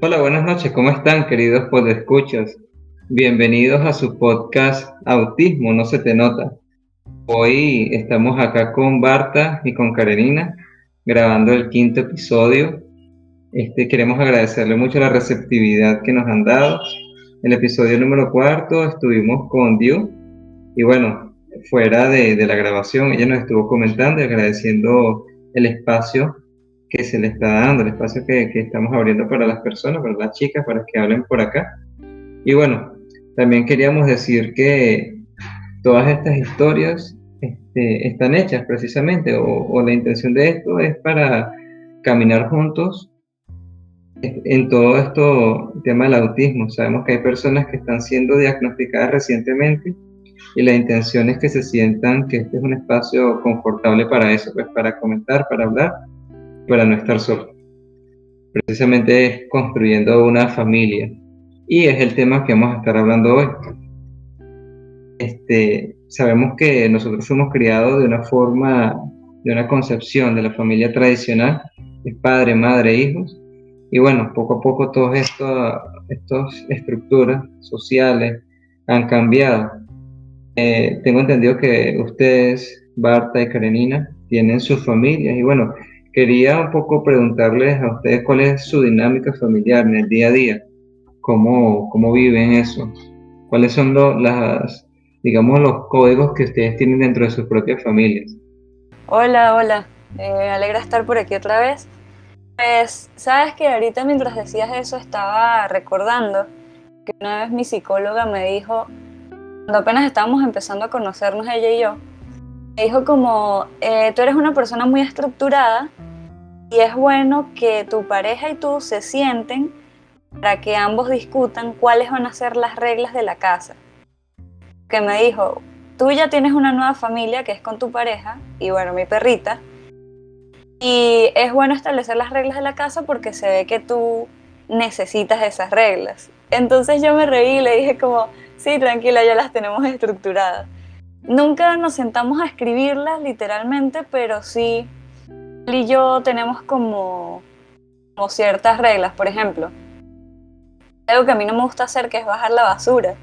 Hola, buenas noches, ¿cómo están queridos podescuchas? Bienvenidos a su podcast Autismo, no se te nota. Hoy estamos acá con Barta y con Karenina grabando el quinto episodio. Este, queremos agradecerle mucho la receptividad que nos han dado. El episodio número cuarto estuvimos con Diu y bueno, fuera de, de la grabación ella nos estuvo comentando y agradeciendo el espacio que se le está dando, el espacio que, que, estamos abriendo para las personas, para las chicas, para que hablen por acá. Y bueno, también queríamos decir que todas estas historias este, están hechas precisamente, o, o, la intención de esto es para caminar juntos en todo esto, tema del autismo. Sabemos que hay personas que están siendo diagnosticadas recientemente y la intención es que se sientan que este es un espacio confortable para eso, pues para comentar, para hablar para no estar solo. Precisamente es construyendo una familia. Y es el tema que vamos a estar hablando hoy. Este, sabemos que nosotros fuimos criados de una forma, de una concepción de la familia tradicional, es padre, madre, hijos. Y bueno, poco a poco todas estas estructuras sociales han cambiado. Eh, tengo entendido que ustedes, Barta y Karenina, tienen sus familias y bueno, Quería un poco preguntarles a ustedes cuál es su dinámica familiar en el día a día, cómo, cómo viven eso, cuáles son los, las, digamos, los códigos que ustedes tienen dentro de sus propias familias. Hola, hola, eh, me alegra estar por aquí otra vez. Pues, sabes que ahorita mientras decías eso estaba recordando que una vez mi psicóloga me dijo, cuando apenas estábamos empezando a conocernos ella y yo, me dijo como, eh, tú eres una persona muy estructurada y es bueno que tu pareja y tú se sienten para que ambos discutan cuáles van a ser las reglas de la casa. Que me dijo, tú ya tienes una nueva familia que es con tu pareja y bueno, mi perrita. Y es bueno establecer las reglas de la casa porque se ve que tú necesitas esas reglas. Entonces yo me reí y le dije como, sí, tranquila, ya las tenemos estructuradas. Nunca nos sentamos a escribirlas literalmente, pero sí y yo tenemos como, ciertas reglas. Por ejemplo, algo que a mí no me gusta hacer que es bajar la basura.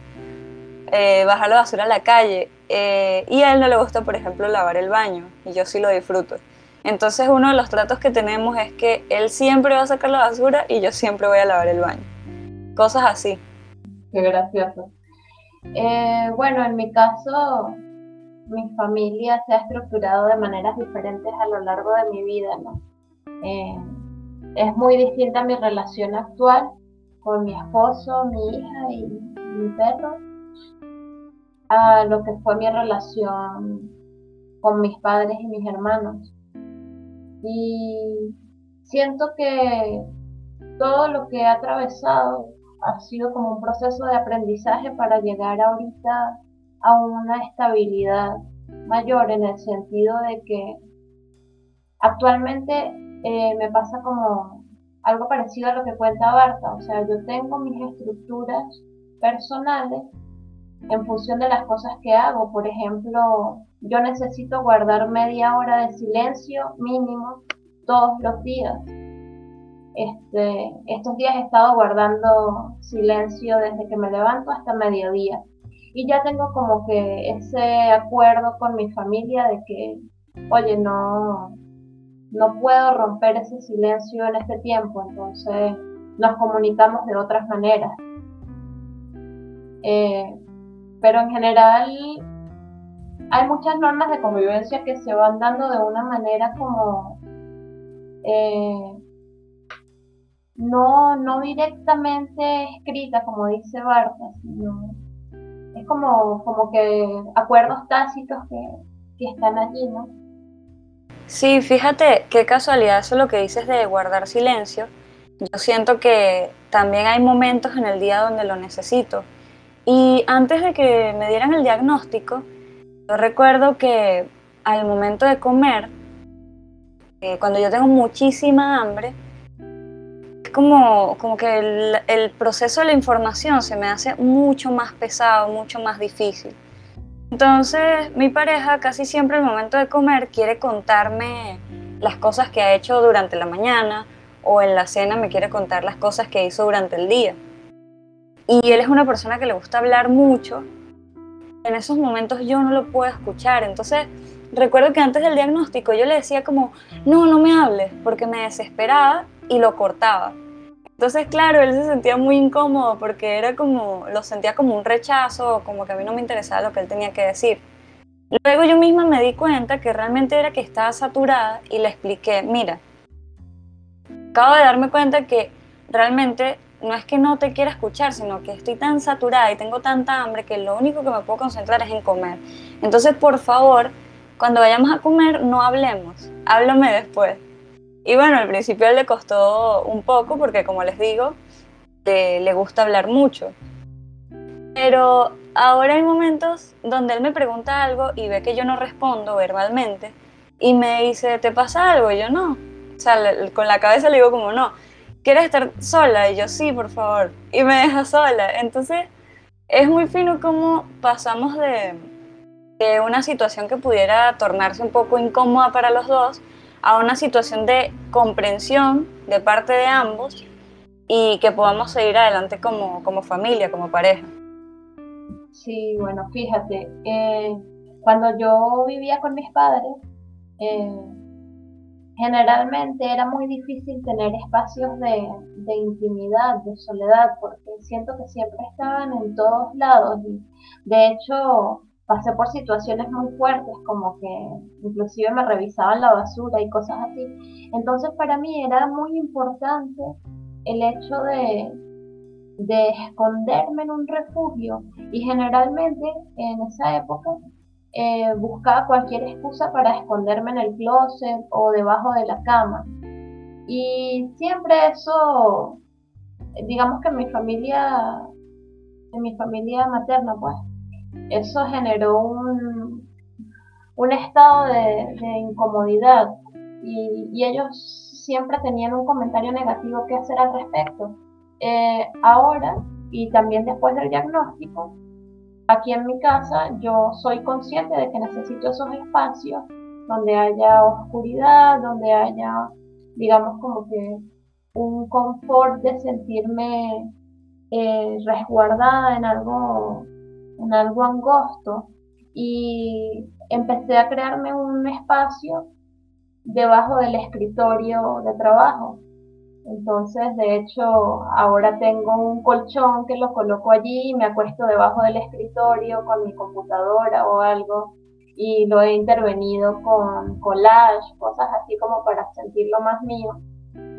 Eh, bajar la basura a la calle. Eh, y a él no le gusta, por ejemplo, lavar el baño. Y yo sí lo disfruto. Entonces uno de los tratos que tenemos es que él siempre va a sacar la basura y yo siempre voy a lavar el baño. Cosas así. Qué gracioso. Eh, bueno, en mi caso, mi familia se ha estructurado de maneras diferentes a lo largo de mi vida, ¿no? Eh, es muy distinta mi relación actual con mi esposo, mi hija y mi perro a lo que fue mi relación con mis padres y mis hermanos. Y siento que todo lo que he atravesado ha sido como un proceso de aprendizaje para llegar ahorita a una estabilidad mayor en el sentido de que actualmente eh, me pasa como algo parecido a lo que cuenta Barta, o sea, yo tengo mis estructuras personales en función de las cosas que hago, por ejemplo, yo necesito guardar media hora de silencio mínimo todos los días. Este, estos días he estado guardando silencio desde que me levanto hasta mediodía y ya tengo como que ese acuerdo con mi familia de que, oye, no, no puedo romper ese silencio en este tiempo, entonces nos comunicamos de otras maneras. Eh, pero en general hay muchas normas de convivencia que se van dando de una manera como eh, no, no directamente escrita, como dice Barta, sino como, como que acuerdos tácitos que, que están allí, ¿no? Sí, fíjate qué casualidad eso lo que dices de guardar silencio. Yo siento que también hay momentos en el día donde lo necesito. Y antes de que me dieran el diagnóstico, yo recuerdo que al momento de comer, eh, cuando yo tengo muchísima hambre, como, como que el, el, proceso de la información se me hace mucho más pesado, mucho más difícil. Entonces mi pareja casi siempre al momento de comer quiere contarme las cosas que ha hecho durante la mañana o en la cena me quiere contar las cosas que hizo durante el día. Y él es una persona que le gusta hablar mucho. En esos momentos yo no lo puedo escuchar. Entonces, recuerdo que antes del diagnóstico yo le decía como, no, no me hables, porque me desesperaba y lo cortaba. Entonces, claro, él se sentía muy incómodo porque era como, lo sentía como un rechazo, como que a mí no me interesaba lo que él tenía que decir. Luego yo misma me di cuenta que realmente era que estaba saturada y le expliqué, mira, acabo de darme cuenta que realmente no es que no te quiera escuchar, sino que estoy tan saturada y tengo tanta hambre que lo único que me puedo concentrar es en comer. Entonces, por favor, cuando vayamos a comer, no hablemos, háblame después. Y bueno, al principio le costó un poco porque, como les digo, le gusta hablar mucho. Pero ahora hay momentos donde él me pregunta algo y ve que yo no respondo verbalmente y me dice, ¿te pasa algo? Y yo no. O sea, con la cabeza le digo como no. ¿Quieres estar sola? Y yo sí, por favor. Y me deja sola. Entonces, es muy fino cómo pasamos de, de una situación que pudiera tornarse un poco incómoda para los dos a una situación de comprensión de parte de ambos y que podamos seguir adelante como, como familia, como pareja. Sí, bueno, fíjate, eh, cuando yo vivía con mis padres, eh, generalmente era muy difícil tener espacios de, de, intimidad, de soledad, porque siento que siempre estaban en todos lados. Y de hecho, pasé por situaciones muy fuertes, como que inclusive me revisaban la basura y cosas así. Entonces, para mí era muy importante el hecho de, de esconderme en un refugio y generalmente en esa época eh, buscaba cualquier excusa para esconderme en el closet o debajo de la cama. Y siempre eso, digamos que mi familia, en mi familia materna, pues, eso generó un, un estado de, incomodidad y, ellos siempre tenían un comentario negativo que hacer al respecto. Eh, ahora y también después del diagnóstico, aquí en mi casa yo soy consciente de que necesito esos espacios donde haya oscuridad, donde haya, digamos, como que un confort de sentirme eh, resguardada en algo, en algo angosto. Y empecé a crearme un espacio debajo del escritorio de trabajo entonces, de hecho, ahora tengo un colchón que lo coloco allí, me acuesto debajo del escritorio con mi computadora o algo y lo he intervenido con collage, cosas así como para sentirlo más mío.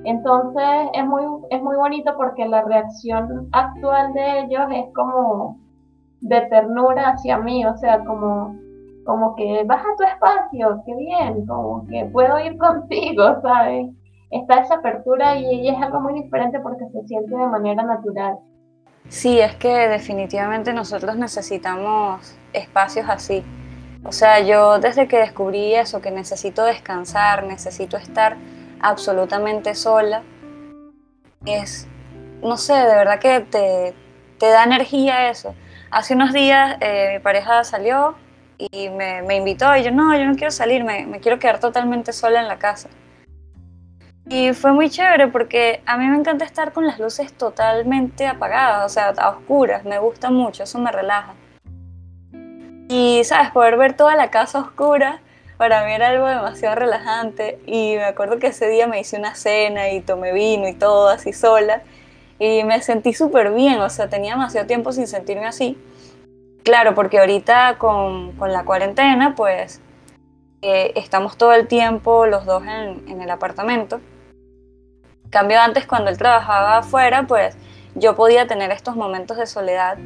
Entonces es muy, es muy bonito porque la reacción actual de ellos es como de ternura hacia mí, o sea, como, como que baja tu espacio, qué bien, como que puedo ir contigo, ¿sabes? está esa apertura y es algo muy diferente porque se siente de manera natural. Sí, es que definitivamente nosotros necesitamos espacios así. O sea, yo desde que descubrí eso, que necesito descansar, necesito estar absolutamente sola, es, no sé, de verdad que te, te da energía eso. Hace unos días eh, mi pareja salió y me, invitó y yo, no, yo no quiero salir, me quiero quedar totalmente sola en la casa. Y fue muy chévere porque a mí me encanta estar con las luces totalmente apagadas, o sea, a oscuras, me gusta mucho, eso me relaja. Y, ¿sabes? Poder ver toda la casa oscura, para mí era algo demasiado relajante. Y me acuerdo que ese día me hice una cena y tomé vino y todo así sola. Y me sentí súper bien, o sea, tenía demasiado tiempo sin sentirme así. Claro, porque ahorita con, con la cuarentena, pues eh, estamos todo el tiempo los dos en, en el apartamento cambio antes cuando él trabajaba afuera, pues yo podía tener estos momentos de soledad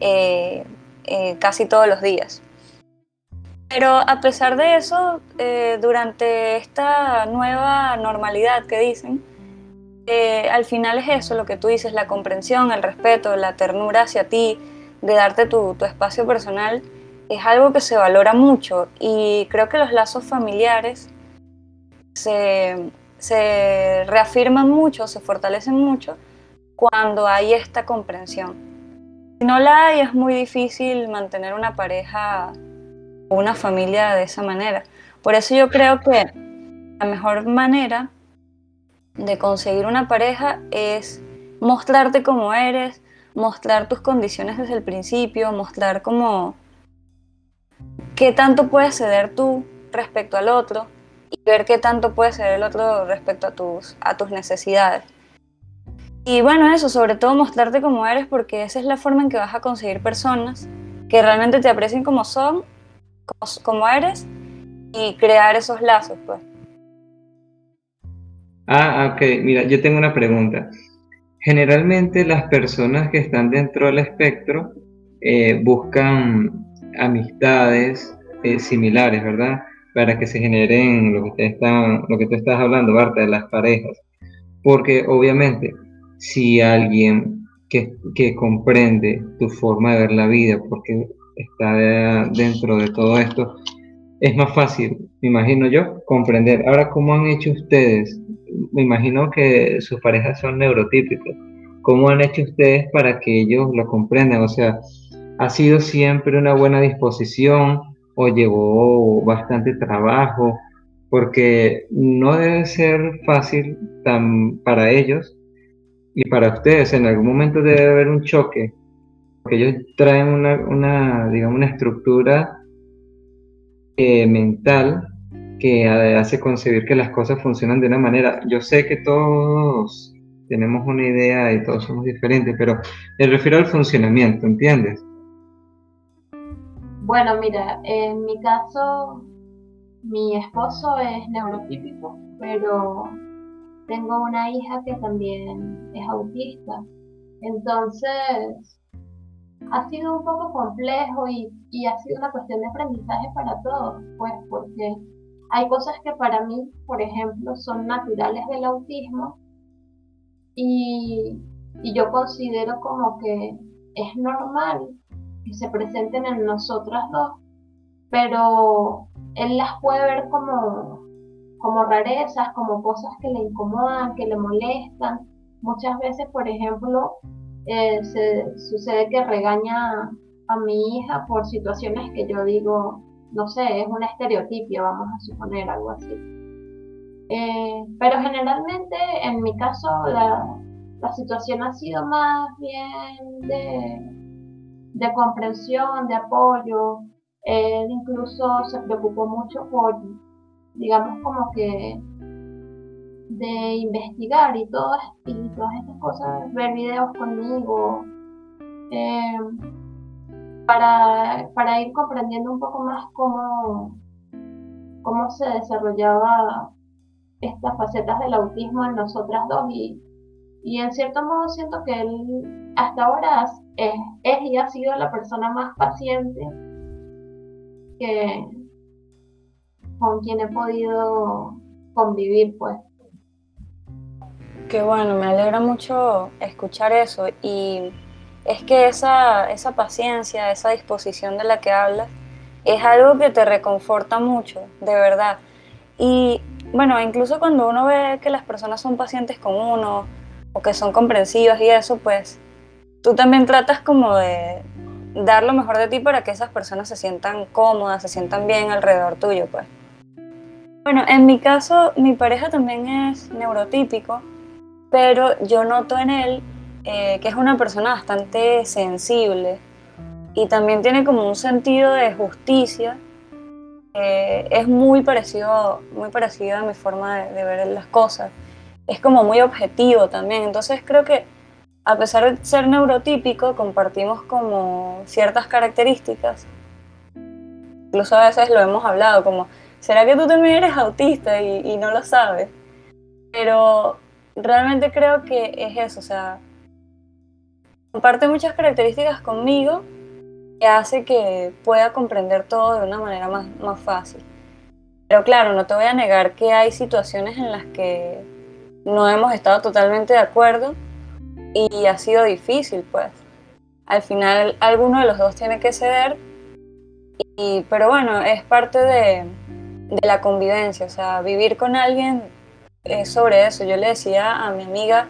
eh, eh, casi todos los días. Pero a pesar de eso, eh, durante esta nueva normalidad que dicen, al final es eso lo que tú dices, la comprensión, el respeto, la ternura hacia ti, de darte tu, tu espacio personal, es algo que se valora mucho y creo que los lazos familiares se, se reafirman mucho, se fortalecen mucho cuando hay esta comprensión. Si no la hay, es muy difícil mantener una pareja o una familia de esa manera. Por eso yo creo que la mejor manera de conseguir una pareja es mostrarte como eres, mostrar tus condiciones desde el principio, mostrar como qué tanto puedes ceder tú respecto al otro y ver qué tanto puede ceder el otro respecto a tus, a tus necesidades. Y bueno, eso, sobre todo mostrarte como eres porque esa es la forma en que vas a conseguir personas que realmente te aprecien como son, como, como eres y crear esos lazos, pues. Ah, ok, mira, yo tengo una pregunta. Generalmente las personas que están dentro del espectro eh, buscan amistades eh, similares, ¿verdad? Para que se generen lo que, te están, lo que tú estás hablando, Barta, de las parejas. Porque obviamente, si alguien que comprende tu forma de ver la vida, porque está dentro de todo esto, es más fácil, me imagino yo, comprender. Ahora, ¿cómo han hecho ustedes me imagino que sus parejas son neurotípicos. ¿Cómo han hecho ustedes para que ellos lo comprendan? O sea, ¿ha sido siempre una buena disposición o llevó bastante trabajo? Porque no debe ser fácil tan para ellos y para ustedes. En algún momento debe haber un choque, porque ellos traen una, digamos, una estructura eh, mental que hace concebir que las cosas funcionan de una manera. Yo sé que todos tenemos una idea y todos somos diferentes, pero me refiero al funcionamiento, ¿entiendes? Bueno, mira, en mi caso, mi esposo es neurotípico, pero tengo una hija que también es autista. Entonces, ha sido un poco complejo y, y ha sido una cuestión de aprendizaje para todos, pues porque hay cosas que para mí, por ejemplo, son naturales del autismo y, yo considero como que es normal que se presenten en nosotras dos, pero él las puede ver como, como rarezas, como cosas que le incomodan, que le molestan. Muchas veces, por ejemplo, eh, se, sucede que regaña a mi hija por situaciones que yo digo, no sé, es un estereotipio, vamos a suponer algo así. Eh, pero generalmente, en mi caso, la, situación ha sido más bien de, comprensión, de apoyo. Él incluso se preocupó mucho por, digamos, como que de investigar y, todo, y todas estas cosas, ver videos conmigo. Eh, para, para ir comprendiendo un poco más cómo, cómo se desarrollaba estas facetas del autismo en nosotras dos y, y en cierto modo siento que él hasta ahora es, es, y ha sido la persona más paciente que con quien he podido convivir pues. Qué bueno, me alegra mucho escuchar eso y es que esa, esa paciencia, esa disposición de la que hablas, es algo que te reconforta mucho, de verdad. Y bueno, incluso cuando uno ve que las personas son pacientes con uno o que son comprensivas y eso, pues tú también tratas como de dar lo mejor de ti para que esas personas se sientan cómodas, se sientan bien alrededor tuyo, pues. Bueno, en mi caso, mi pareja también es neurotípico, pero yo noto en él eh, que es una persona bastante sensible y también tiene como un sentido de justicia. es muy parecido, muy parecido a mi forma de, ver las cosas. Es como muy objetivo también. Entonces creo que a pesar de ser neurotípico, compartimos como ciertas características. Incluso a veces lo hemos hablado, como, ¿será que tú también eres autista y, y no lo sabes? Pero realmente creo que es eso, o sea, comparte muchas características conmigo que hace que pueda comprender todo de una manera más, más fácil. Pero claro, no te voy a negar que hay situaciones en las que no hemos estado totalmente de acuerdo y ha sido difícil, pues. Al final alguno de los dos tiene que ceder, y, pero bueno, es parte de, de la convivencia, o sea, vivir con alguien es sobre eso. Yo le decía a mi amiga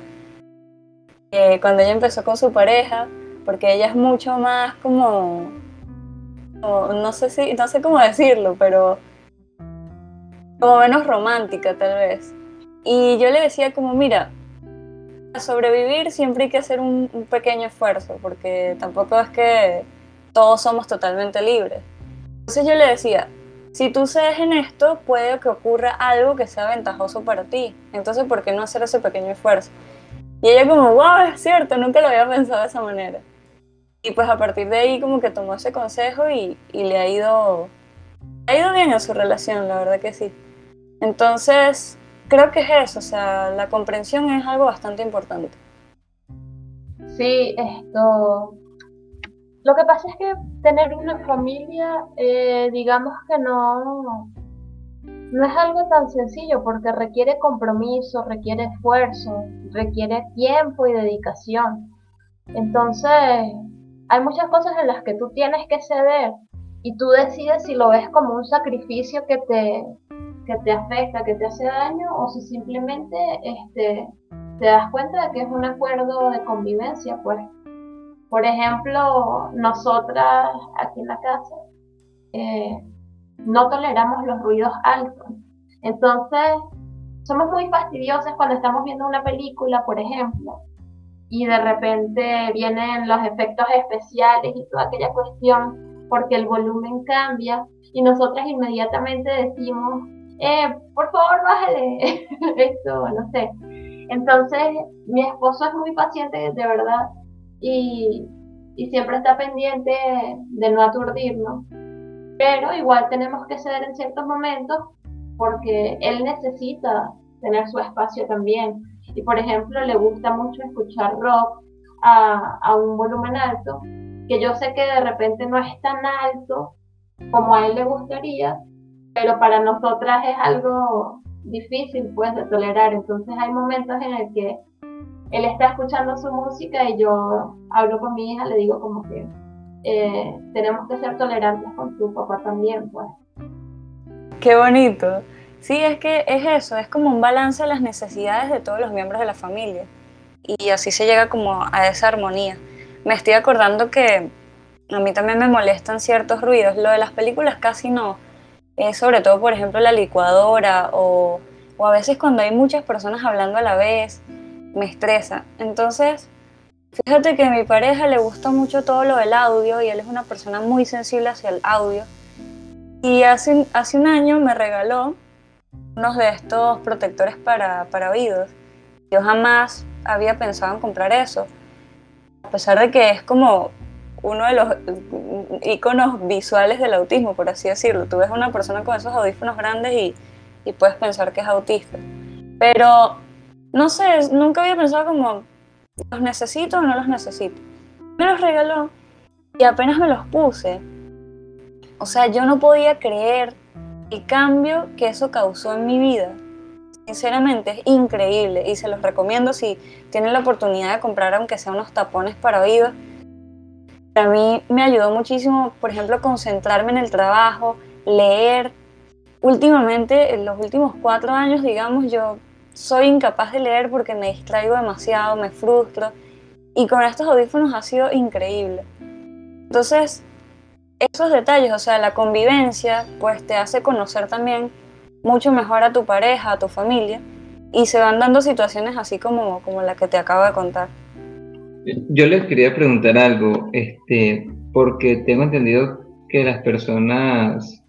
cuando ella empezó con su pareja, porque ella es mucho más como, no sé si, no sé cómo decirlo, pero como menos romántica tal vez. Y yo le decía como, mira, para sobrevivir siempre hay que hacer un, un pequeño esfuerzo, porque tampoco es que todos somos totalmente libres. Entonces yo le decía, si tú cedes en esto, puede que ocurra algo que sea ventajoso para ti. Entonces, ¿por qué no hacer ese pequeño esfuerzo? Y ella como, wow, es cierto, nunca lo había pensado de esa manera. Y pues a partir de ahí como que tomó ese consejo y, y le ha ido, ha ido bien a su relación, la verdad que sí. Entonces, creo que es eso, o sea, la comprensión es algo bastante importante. Sí, esto. Lo que pasa es que tener una familia, eh, digamos que no, no es algo tan sencillo porque requiere compromiso, requiere esfuerzo, requiere tiempo y dedicación. Entonces, hay muchas cosas en las que tú tienes que ceder y tú decides si lo ves como un sacrificio que te, que te afecta, que te hace daño, o si simplemente este, te das cuenta de que es un acuerdo de convivencia, pues. Por ejemplo, nosotras aquí en la casa eh, no toleramos los ruidos altos. Entonces, somos muy fastidiosas cuando estamos viendo una película, por ejemplo, y de repente vienen los efectos especiales y toda aquella cuestión, porque el volumen cambia, y nosotras inmediatamente decimos, eh, por favor, bájale esto, no sé. Entonces, mi esposo es muy paciente, de verdad, y, y siempre está pendiente de no aturdirnos. Pero igual tenemos que ceder en ciertos momentos porque él necesita tener su espacio también. Y por ejemplo, le gusta mucho escuchar rock a, un volumen alto, que yo sé que de repente no es tan alto como a él le gustaría, pero para nosotras es algo difícil pues de tolerar. Entonces hay momentos en el que él está escuchando su música y yo hablo con mi hija, le digo como que eh, tenemos que ser tolerantes con tu papá también, pues. Qué bonito. Sí, es que es eso, es como un balance de las necesidades de todos los miembros de la familia. Y así se llega como a esa armonía. Me estoy acordando que a mí también me molestan ciertos ruidos. Lo de las películas casi no. Es sobre todo, por ejemplo, la licuadora o, o a veces cuando hay muchas personas hablando a la vez, me estresa. Entonces, fíjate que a mi pareja le gusta mucho todo lo del audio y él es una persona muy sensible hacia el audio. Y hace, hace un año me regaló unos de estos protectores para, para oídos. Yo jamás había pensado en comprar eso, a pesar de que es como uno de los iconos visuales del autismo, por así decirlo. Tú ves a una persona con esos audífonos grandes y, y puedes pensar que es autista. Pero, no sé, nunca había pensado como, ¿los necesito o no los necesito? Me los regaló y apenas me los puse. O sea, yo no podía creer el cambio que eso causó en mi vida. Sinceramente es increíble y se los recomiendo si tienen la oportunidad de comprar aunque sea unos tapones para oídos. Para mí me ayudó muchísimo, por ejemplo, concentrarme en el trabajo, leer. Últimamente, en los últimos cuatro años, digamos, yo soy incapaz de leer porque me distraigo demasiado, me frustro. Y con estos audífonos ha sido increíble. Entonces, esos detalles, o sea, la convivencia, pues te hace conocer también mucho mejor a tu pareja, a tu familia, y se van dando situaciones así como, como la que te acabo de contar. Yo les quería preguntar algo, este, porque tengo entendido que las personas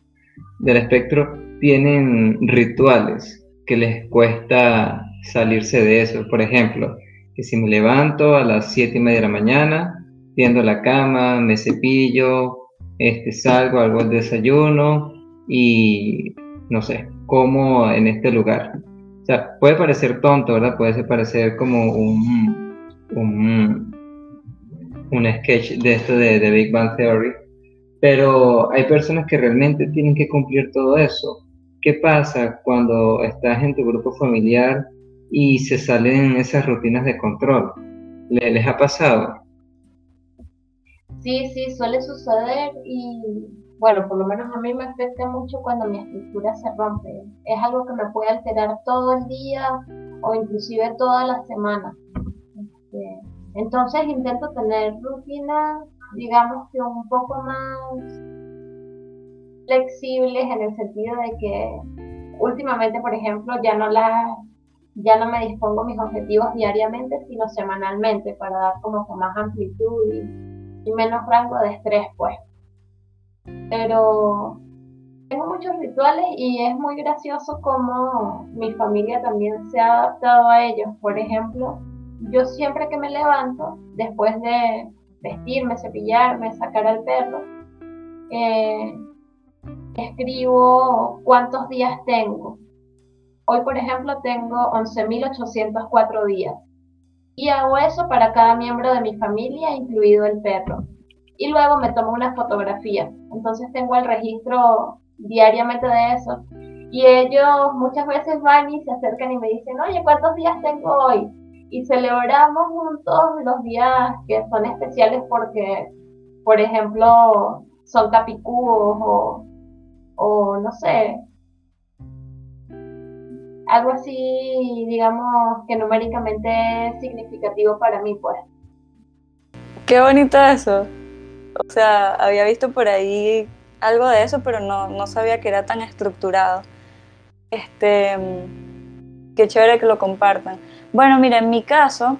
del espectro tienen rituales que les cuesta salirse de eso. Por ejemplo, que si me levanto a las siete y media de la mañana, tiendo la cama, me cepillo, este, salgo, hago el desayuno y no sé, como en este lugar. O sea, puede parecer tonto, ¿verdad? Puede parecer como un, un, un sketch de esto de Big Bang Theory, pero hay personas que realmente tienen que cumplir todo eso. ¿Qué pasa cuando estás en tu grupo familiar y se salen esas rutinas de control? ¿Les ha pasado? Sí, sí, suele suceder y bueno, por lo menos a mí me afecta mucho cuando mi estructura se rompe. Es algo que me puede alterar todo el día o inclusive toda la semana. Este, entonces intento tener rutinas, digamos que un poco más flexibles en el sentido de que últimamente, por ejemplo, ya no las ya no me dispongo mis objetivos diariamente, sino semanalmente para dar como con más amplitud y, y menos rango de estrés, pues. Pero tengo muchos rituales y es muy gracioso como mi familia también se ha adaptado a ellos. Por ejemplo, yo siempre que me levanto, después de vestirme, cepillarme, sacar al perro, eh, escribo cuántos días tengo. Hoy, por ejemplo, tengo 11.804 días. Y hago eso para cada miembro de mi familia, incluido el perro. Y luego me tomo una fotografía. Entonces tengo el registro diariamente de eso. Y ellos muchas veces van y se acercan y me dicen, oye, ¿cuántos días tengo hoy? Y celebramos juntos los días que son especiales porque, por ejemplo, son capicúos o no sé, algo así, digamos, que numéricamente es significativo para mí, pues. Qué bonito eso. O sea, había visto por ahí algo de eso, pero no, no sabía que era tan estructurado. Este, qué chévere que lo compartan. Bueno, mira, en mi caso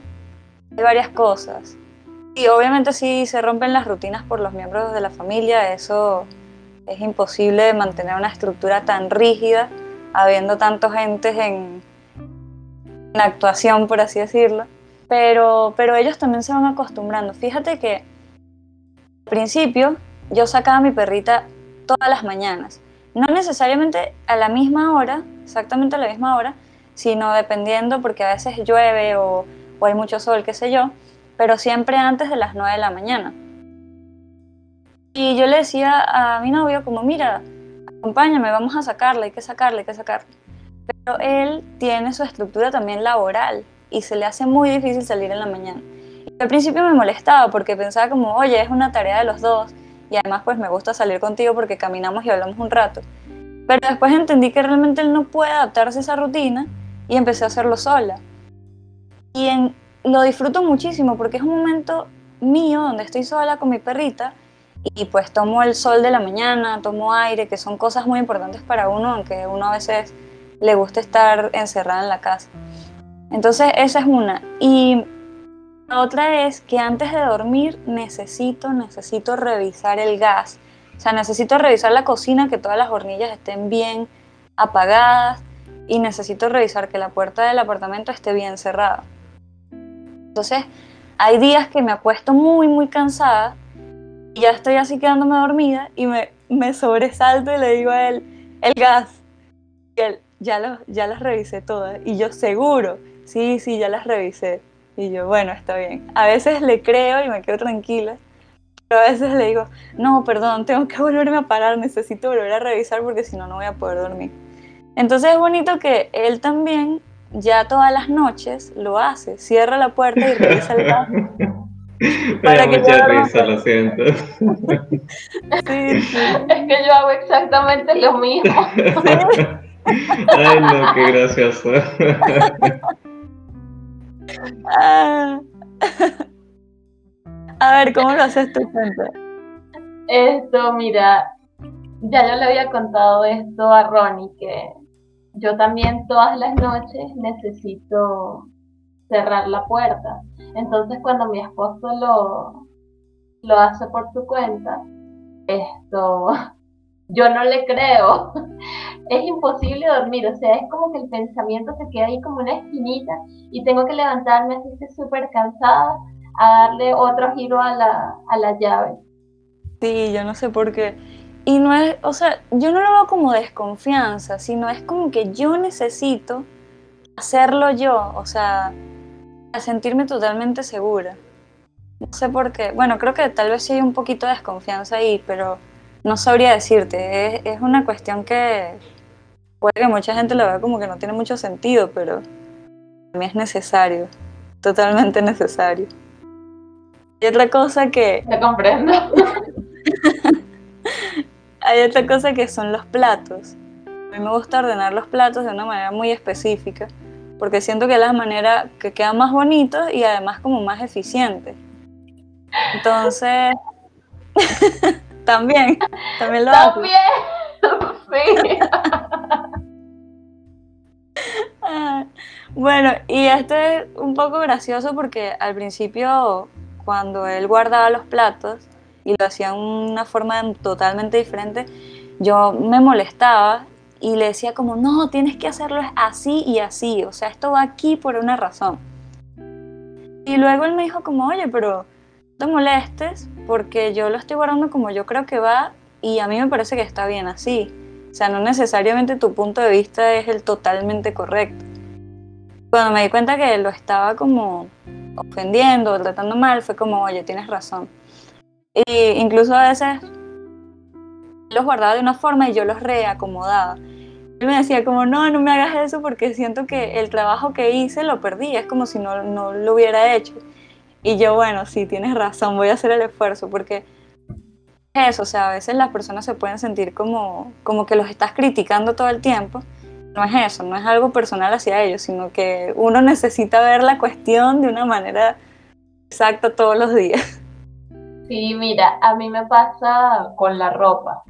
hay varias cosas. Y obviamente si se rompen las rutinas por los miembros de la familia, eso es imposible mantener una estructura tan rígida, habiendo tantos entes en, en actuación, por así decirlo. Pero, pero ellos también se van acostumbrando. Fíjate que al principio yo sacaba a mi perrita todas las mañanas. No necesariamente a la misma hora, exactamente a la misma hora, sino dependiendo porque a veces llueve o, o hay mucho sol, qué sé yo, pero siempre antes de las 9 de la mañana. Y yo le decía a mi novio como, mira, acompáñame, vamos a sacarla, hay que sacarla, hay que sacarla. Pero él tiene su estructura también laboral y se le hace muy difícil salir en la mañana. Y al principio me molestaba porque pensaba como, oye, es una tarea de los dos y además pues me gusta salir contigo porque caminamos y hablamos un rato. Pero después entendí que realmente él no puede adaptarse a esa rutina y empecé a hacerlo sola. Y en, lo disfruto muchísimo porque es un momento mío donde estoy sola con mi perrita y pues tomo el sol de la mañana, tomo aire, que son cosas muy importantes para uno, aunque uno a veces le gusta estar encerrada en la casa. Entonces esa es una. Y la otra es que antes de dormir necesito, necesito revisar el gas. O sea, necesito revisar la cocina, que todas las hornillas estén bien apagadas y necesito revisar que la puerta del apartamento esté bien cerrada. Entonces, hay días que me acuesto muy, muy cansada y ya estoy así quedándome dormida y me, me sobresalto y le digo a él, el gas. Y él, ya, lo, ya las revisé todas. Y yo, seguro, sí, sí, ya las revisé. Y yo, bueno, está bien. A veces le creo y me quedo tranquila. Pero a veces le digo, no, perdón, tengo que volverme a parar, necesito volver a revisar porque si no, no voy a poder dormir. Entonces es bonito que él también ya todas las noches lo hace, cierra la puerta y revisa el gas. para que mucha risa, lo siento. Sí, sí. Es que yo hago exactamente lo mismo. Ay, no, qué gracioso. Ah. A ver, ¿cómo lo haces tú, Esto, mira, ya yo le había contado esto a Ronnie, que yo también todas las noches necesito cerrar la puerta. Entonces cuando mi esposo lo, lo hace por su cuenta, esto, yo no le creo. Es imposible dormir, o sea, es como que el pensamiento se queda ahí como una esquinita y tengo que levantarme así súper cansada a darle otro giro a la, a la llave. Sí, yo no sé por qué. Y no es, o sea, yo no lo veo como desconfianza, sino es como que yo necesito hacerlo yo, o sea, a sentirme totalmente segura. No sé por qué. Bueno, creo que tal vez sí hay un poquito de desconfianza ahí, pero no sabría decirte. Es, es una cuestión que puede que mucha gente lo vea como que no tiene mucho sentido, pero a mí es necesario, totalmente necesario. Y otra cosa que... Te comprendo. hay otra cosa que son los platos. A mí me gusta ordenar los platos de una manera muy específica, porque siento que es la manera que queda más bonito y además como más eficiente. Entonces, también, también lo hago. También, sí. Bueno, y este es un poco gracioso porque al principio, cuando él guardaba los platos y lo hacía de una forma totalmente diferente, yo me molestaba y le decía como, no, tienes que hacerlo así y así, o sea, esto va aquí por una razón. Y luego él me dijo como, oye, pero no te molestes porque yo lo estoy guardando como yo creo que va y a mí me parece que está bien así. O sea, no necesariamente tu punto de vista es el totalmente correcto. Cuando me di cuenta que lo estaba como ofendiendo, tratando mal, fue como, oye, tienes razón. Y incluso a veces los guardaba de una forma y yo los reacomodaba. Él me decía como, no, no me hagas eso porque siento que el trabajo que hice lo perdí, es como si no, no lo hubiera hecho. Y yo, bueno, sí, tienes razón, voy a hacer el esfuerzo porque es eso, o sea, a veces las personas se pueden sentir como, como que los estás criticando todo el tiempo. No es eso, no es algo personal hacia ellos, sino que uno necesita ver la cuestión de una manera exacta todos los días. Sí, mira, a mí me pasa con la ropa.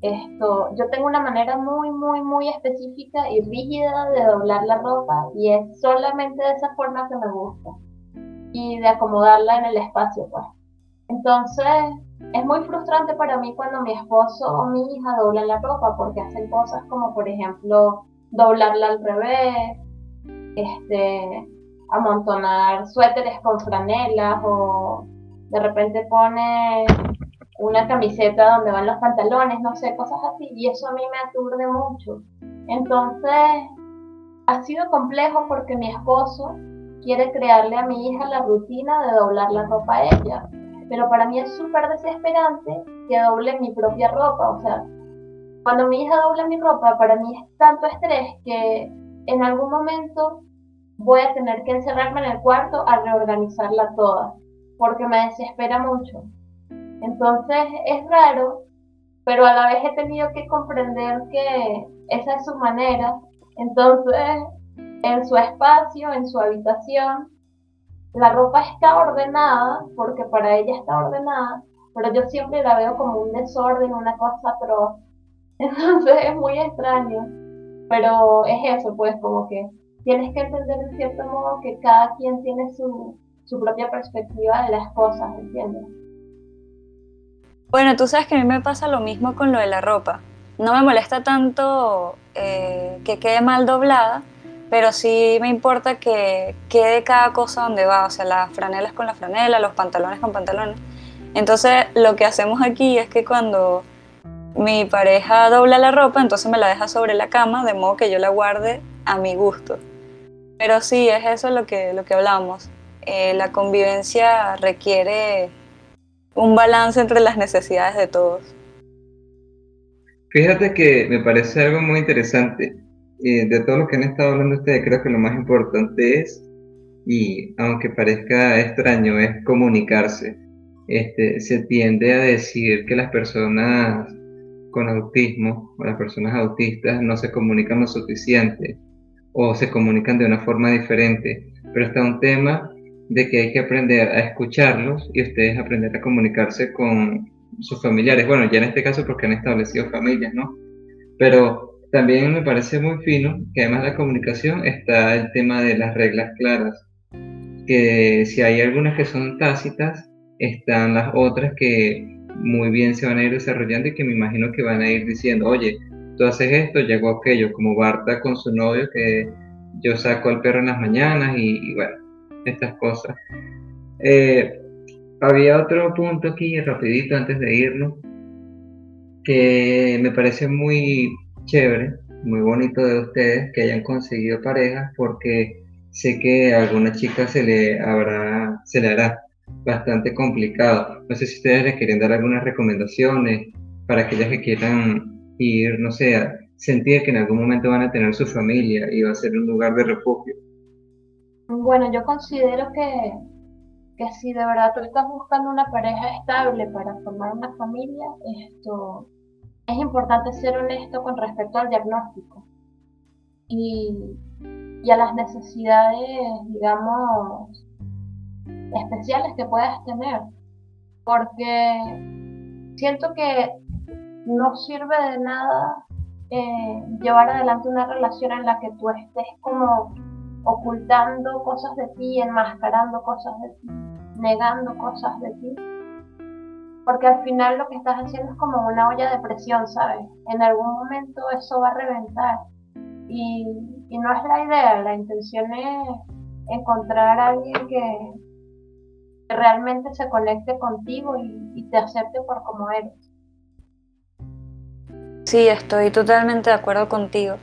Esto, yo tengo una manera muy, muy, muy específica y rígida de doblar la ropa y es solamente de esa forma que me gusta y de acomodarla en el espacio, pues. Entonces, es muy frustrante para mí cuando mi esposo o mi hija doblan la ropa porque hacen cosas como, por ejemplo, doblarla al revés, este, amontonar suéteres con franelas o de repente pone una camiseta donde van los pantalones, no sé, cosas así, y eso a mí me aturde mucho. Entonces, ha sido complejo porque mi esposo quiere crearle a mi hija la rutina de doblar la ropa a ella, pero para mí es súper desesperante que doble mi propia ropa, o sea, cuando mi hija dobla mi ropa, para mí es tanto estrés que en algún momento voy a tener que encerrarme en el cuarto a reorganizarla toda, porque me desespera mucho. Entonces es raro, pero a la vez he tenido que comprender que esa es su manera. Entonces, en su espacio, en su habitación, la ropa está ordenada, porque para ella está ordenada, pero yo siempre la veo como un desorden, una cosa atroz. Entonces es muy extraño, pero es eso, pues como que tienes que entender de cierto modo que cada quien tiene su, su propia perspectiva de las cosas, ¿entiendes? Bueno, tú sabes que a mí me pasa lo mismo con lo de la ropa. No me molesta tanto eh, que quede mal doblada, pero sí me importa que quede cada cosa donde va, o sea, las franelas con la franela, los pantalones con pantalones. Entonces, lo que hacemos aquí es que cuando mi pareja dobla la ropa, entonces me la deja sobre la cama, de modo que yo la guarde a mi gusto. Pero sí, es eso lo que, lo que hablamos. Eh, la convivencia requiere un balance entre las necesidades de todos. Fíjate que me parece algo muy interesante. Eh, de todo lo que han estado hablando ustedes, creo que lo más importante es, y aunque parezca extraño, es comunicarse. Este, se tiende a decir que las personas con autismo o las personas autistas no se comunican lo suficiente o se comunican de una forma diferente, pero está un tema de que hay que aprender a escucharlos y ustedes aprender a comunicarse con sus familiares. Bueno, ya en este caso porque han establecido familias, ¿no? Pero también me parece muy fino que además de la comunicación está el tema de las reglas claras. Que si hay algunas que son tácitas, están las otras que muy bien se van a ir desarrollando y que me imagino que van a ir diciendo, oye, tú haces esto, llegó aquello, como Barta con su novio que yo saco al perro en las mañanas y bueno, estas cosas. Eh, había otro punto aquí, rapidito, antes de irnos, que me parece muy chévere, muy bonito de ustedes que hayan conseguido parejas, porque sé que a alguna chica se le habrá, se le hará bastante complicado. No sé si ustedes les quieren dar algunas recomendaciones para aquellas que quieran ir, no sé, sentir que en algún momento van a tener su familia y va a ser un lugar de refugio. Bueno, yo considero que, que si de verdad tú estás buscando una pareja estable para formar una familia, esto es importante ser honesto con respecto al diagnóstico y, y a las necesidades, digamos, especiales que puedas tener. Porque siento que no sirve de nada eh, llevar adelante una relación en la que tú estés como ocultando cosas de ti, enmascarando cosas de ti, negando cosas de ti. Porque al final lo que estás haciendo es como una olla de presión, ¿sabes? En algún momento eso va a reventar. Y, no es la idea, la intención es encontrar a alguien que, realmente se conecte contigo y, y te acepte por como eres. Sí, estoy totalmente de acuerdo contigo.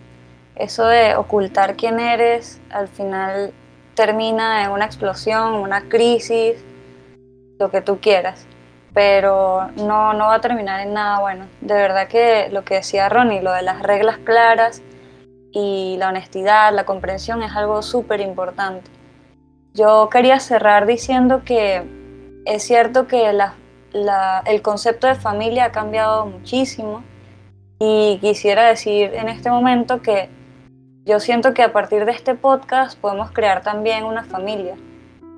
Eso de ocultar quién eres al final termina en una explosión, una crisis, lo que tú quieras. Pero no, no va a terminar en nada bueno. De verdad que lo que decía Ronnie, lo de las reglas claras y la honestidad, la comprensión es algo súper importante. Yo quería cerrar diciendo que es cierto que el concepto de familia ha cambiado muchísimo y quisiera decir en este momento que yo siento que a partir de este podcast podemos crear también una familia.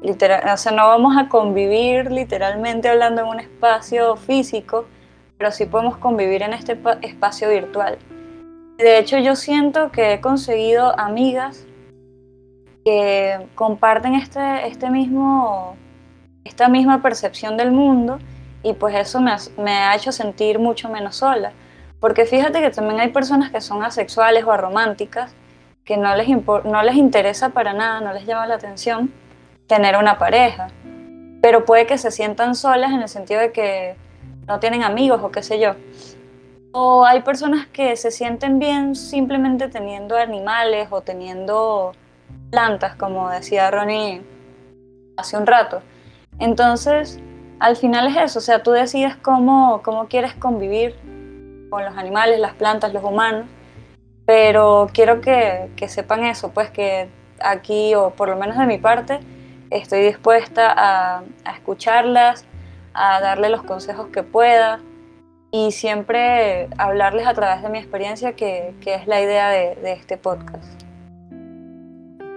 Literal, o sea, no vamos a convivir literalmente hablando en un espacio físico, pero sí podemos convivir en este espacio virtual. De hecho, yo siento que he conseguido amigas que comparten este, este mismo, esta misma percepción del mundo y pues eso me me ha hecho sentir mucho menos sola porque fíjate que también hay personas que son asexuales o arománticas que no les, no les interesa para nada, no les llama la atención tener una pareja. Pero puede que se sientan solas en el sentido de que no tienen amigos o qué sé yo. O hay personas que se sienten bien simplemente teniendo animales o teniendo plantas, como decía Ronnie hace un rato. Entonces, al final es eso, o sea, tú decides cómo, cómo quieres convivir con los animales, las plantas, los humanos, pero quiero que, sepan eso, pues que aquí, o por lo menos de mi parte, estoy dispuesta a, escucharlas, a darle los consejos que pueda y siempre hablarles a través de mi experiencia, que, es la idea de, de, este podcast.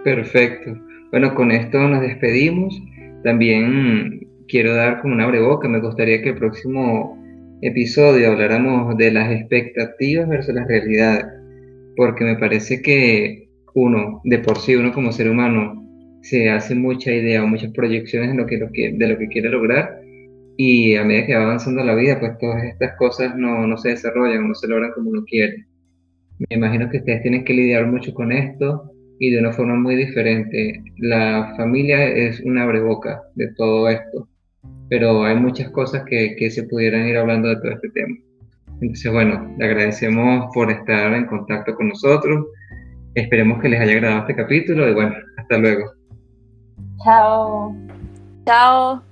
Perfecto. Bueno, con esto nos despedimos. También quiero dar como una breboca. Me gustaría que el próximo episodio habláramos de las expectativas versus las realidades, porque me parece que uno, de por sí, uno como ser humano, se hace mucha idea o muchas proyecciones de lo que, de lo que quiere lograr y a medida que va avanzando la vida, pues todas estas cosas no, no se desarrollan o no se logran como uno quiere. Me imagino que ustedes tienen que lidiar mucho con esto y de una forma muy diferente. La familia es una breboca de todo esto pero hay muchas cosas que, que se pudieran ir hablando de todo este tema. Entonces, bueno, le agradecemos por estar en contacto con nosotros. Esperemos que les haya agradado este capítulo y bueno, hasta luego. Chao. Chao.